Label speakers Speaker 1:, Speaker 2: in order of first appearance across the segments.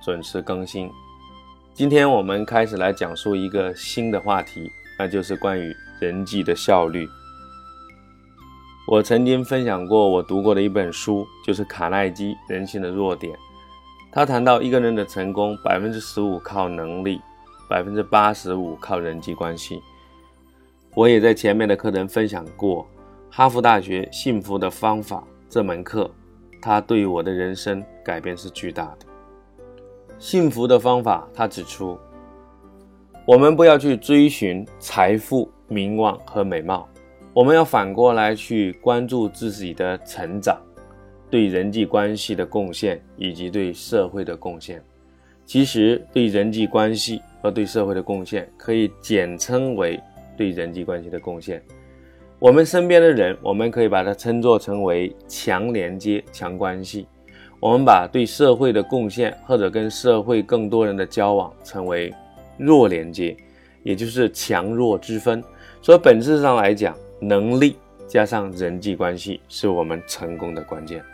Speaker 1: 准时更新。今天我们开始来讲述一个新的话题，那就是关于人际的效率。我曾经分享过我读过的一本书，就是卡耐基《人性的弱点》。他谈到一个人的成功，百分之十五靠能力，百分之八十五靠人际关系。我也在前面的课程分享过哈佛大学《幸福的方法》这门课，它对于我的人生改变是巨大的。幸福的方法，他指出，我们不要去追寻财富、名望和美貌，我们要反过来去关注自己的成长、对人际关系的贡献以及对社会的贡献。其实，对人际关系和对社会的贡献可以简称为对人际关系的贡献。我们身边的人，我们可以把它称作成为强连接、强关系。我们把对社会的贡献或者跟社会更多人的交往称为弱连接，也就是强弱之分。所以本质上来讲，能力加上人际关系是我们成功的关键。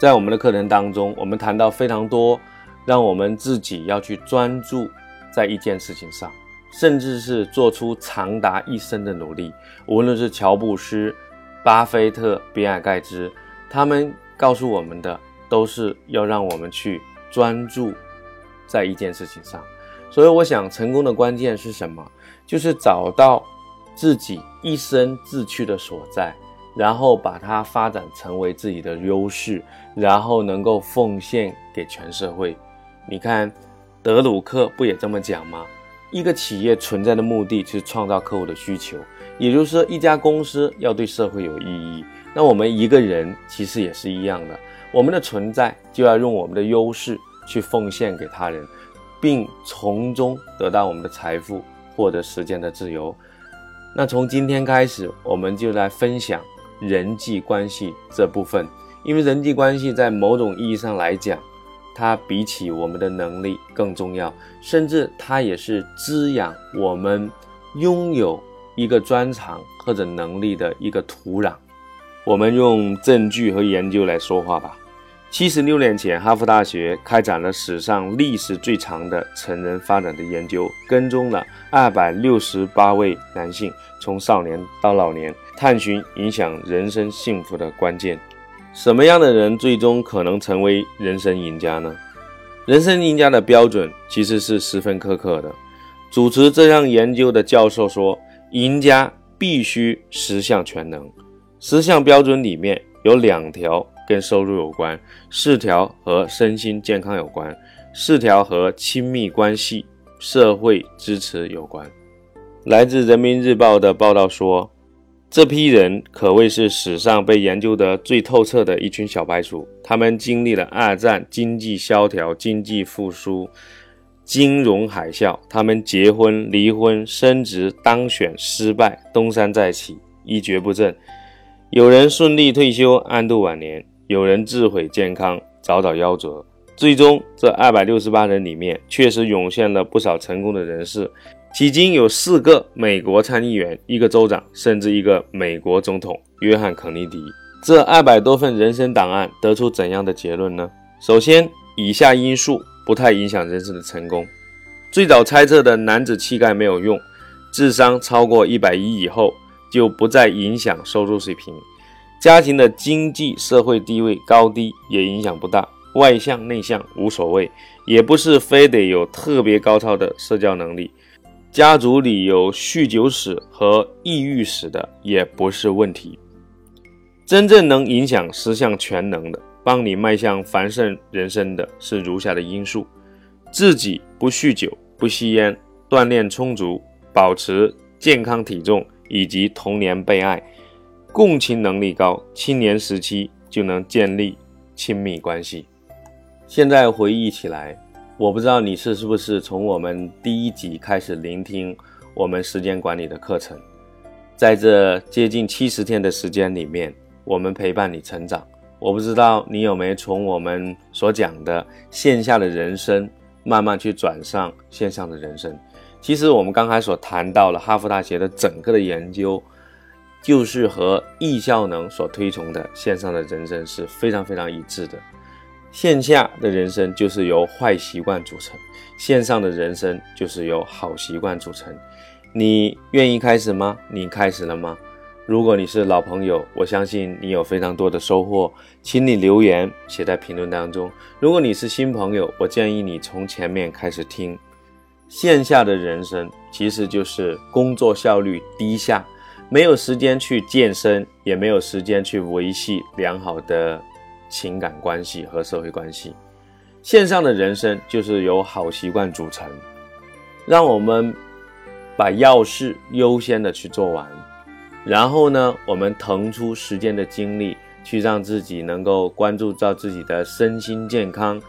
Speaker 1: 在我们的课程当中，我们谈到非常多，让我们自己要去专注在一件事情上，甚至是做出长达一生的努力。无论是乔布斯、巴菲特、比尔盖茨，他们告诉我们的。都是要让我们去专注在一件事情上，所以我想成功的关键是什么？就是找到自己一生志趣的所在，然后把它发展成为自己的优势，然后能够奉献给全社会。你看，德鲁克不也这么讲吗？一个企业存在的目的是创造客户的需求，也就是说，一家公司要对社会有意义。那我们一个人其实也是一样的。我们的存在就要用我们的优势去奉献给他人，并从中得到我们的财富，获得时间的自由。那从今天开始，我们就来分享人际关系这部分，因为人际关系在某种意义上来讲，它比起我们的能力更重要，甚至它也是滋养我们拥有一个专长或者能力的一个土壤。我们用证据和研究来说话吧。七十六年前，哈佛大学开展了史上历史最长的成人发展的研究，跟踪了二百六十八位男性，从少年到老年，探寻影响人生幸福的关键。什么样的人最终可能成为人生赢家呢？人生赢家的标准其实是十分苛刻的。主持这项研究的教授说，赢家必须十项全能。十项标准里面有两条。跟收入有关，四条和身心健康有关，四条和亲密关系、社会支持有关。来自人民日报的报道说，这批人可谓是史上被研究得最透彻的一群小白鼠。他们经历了二战、经济萧条、经济复苏、金融海啸，他们结婚、离婚、升职、当选、失败、东山再起，一蹶不振。有人顺利退休，安度晚年。有人自毁健康，早早夭折。最终，这二百六十八人里面，确实涌现了不少成功的人士。迄今有四个美国参议员，一个州长，甚至一个美国总统——约翰·肯尼迪。这二百多份人生档案得出怎样的结论呢？首先，以下因素不太影响人生的成功。最早猜测的男子气概没有用，智商超过一百一以后，就不再影响收入水平。家庭的经济社会地位高低也影响不大，外向内向无所谓，也不是非得有特别高超的社交能力。家族里有酗酒史和抑郁史的也不是问题。真正能影响十项全能的，帮你迈向繁盛人生的是如下的因素：自己不酗酒、不吸烟，锻炼充足，保持健康体重，以及童年被爱。共情能力高，青年时期就能建立亲密关系。现在回忆起来，我不知道你是是不是从我们第一集开始聆听我们时间管理的课程，在这接近七十天的时间里面，我们陪伴你成长。我不知道你有没有从我们所讲的线下的人生，慢慢去转上线上的人生。其实我们刚才所谈到了哈佛大学的整个的研究，就是和易效能所推崇的线上的人生是非常非常一致的。线下的人生就是由坏习惯组成，线上的人生就是由好习惯组成。你愿意开始吗？你开始了吗？如果你是老朋友，我相信你有非常多的收获，请你留言写在评论当中。如果你是新朋友，我建议你从前面开始听。线下的人生其实就是工作效率低下，没有时间去健身，也没有时间去维系良好的。情感关系和社会关系，线上的人生就是由好习惯组成。让我们把要事优先的去做完，然后呢，我们腾出时间的精力去让自己能够关注到自己的身心健康，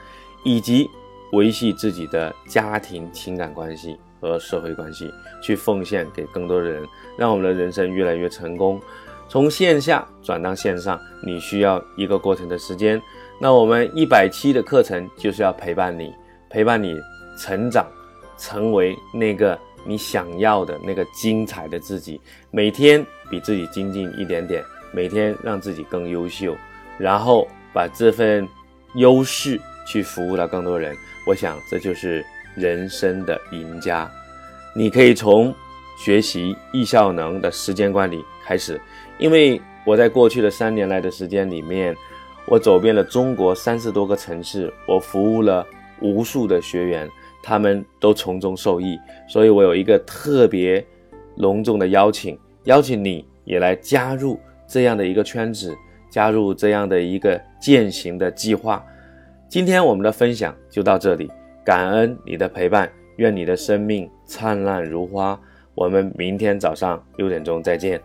Speaker 1: 以及维系自己的家庭情感关系和社会关系，去奉献给更多的人，让我们的人生越来越成功。从线下转到线上，你需要一个过程的时间。那我们一百期的课程就是要陪伴你，陪伴你成长，成为那个你想要的那个精彩的自己。每天比自己精进一点点，每天让自己更优秀，然后把这份优势去服务到更多人。我想这就是人生的赢家。你可以从学习易效能的时间管理开始。因为我在过去的三年来的时间里面，我走遍了中国三十多个城市，我服务了无数的学员，他们都从中受益。所以我有一个特别隆重的邀请，邀请你也来加入这样的一个圈子，加入这样的一个践行的计划。今天我们的分享就到这里，感恩你的陪伴，愿你的生命灿烂如花。我们明天早上六点钟再见。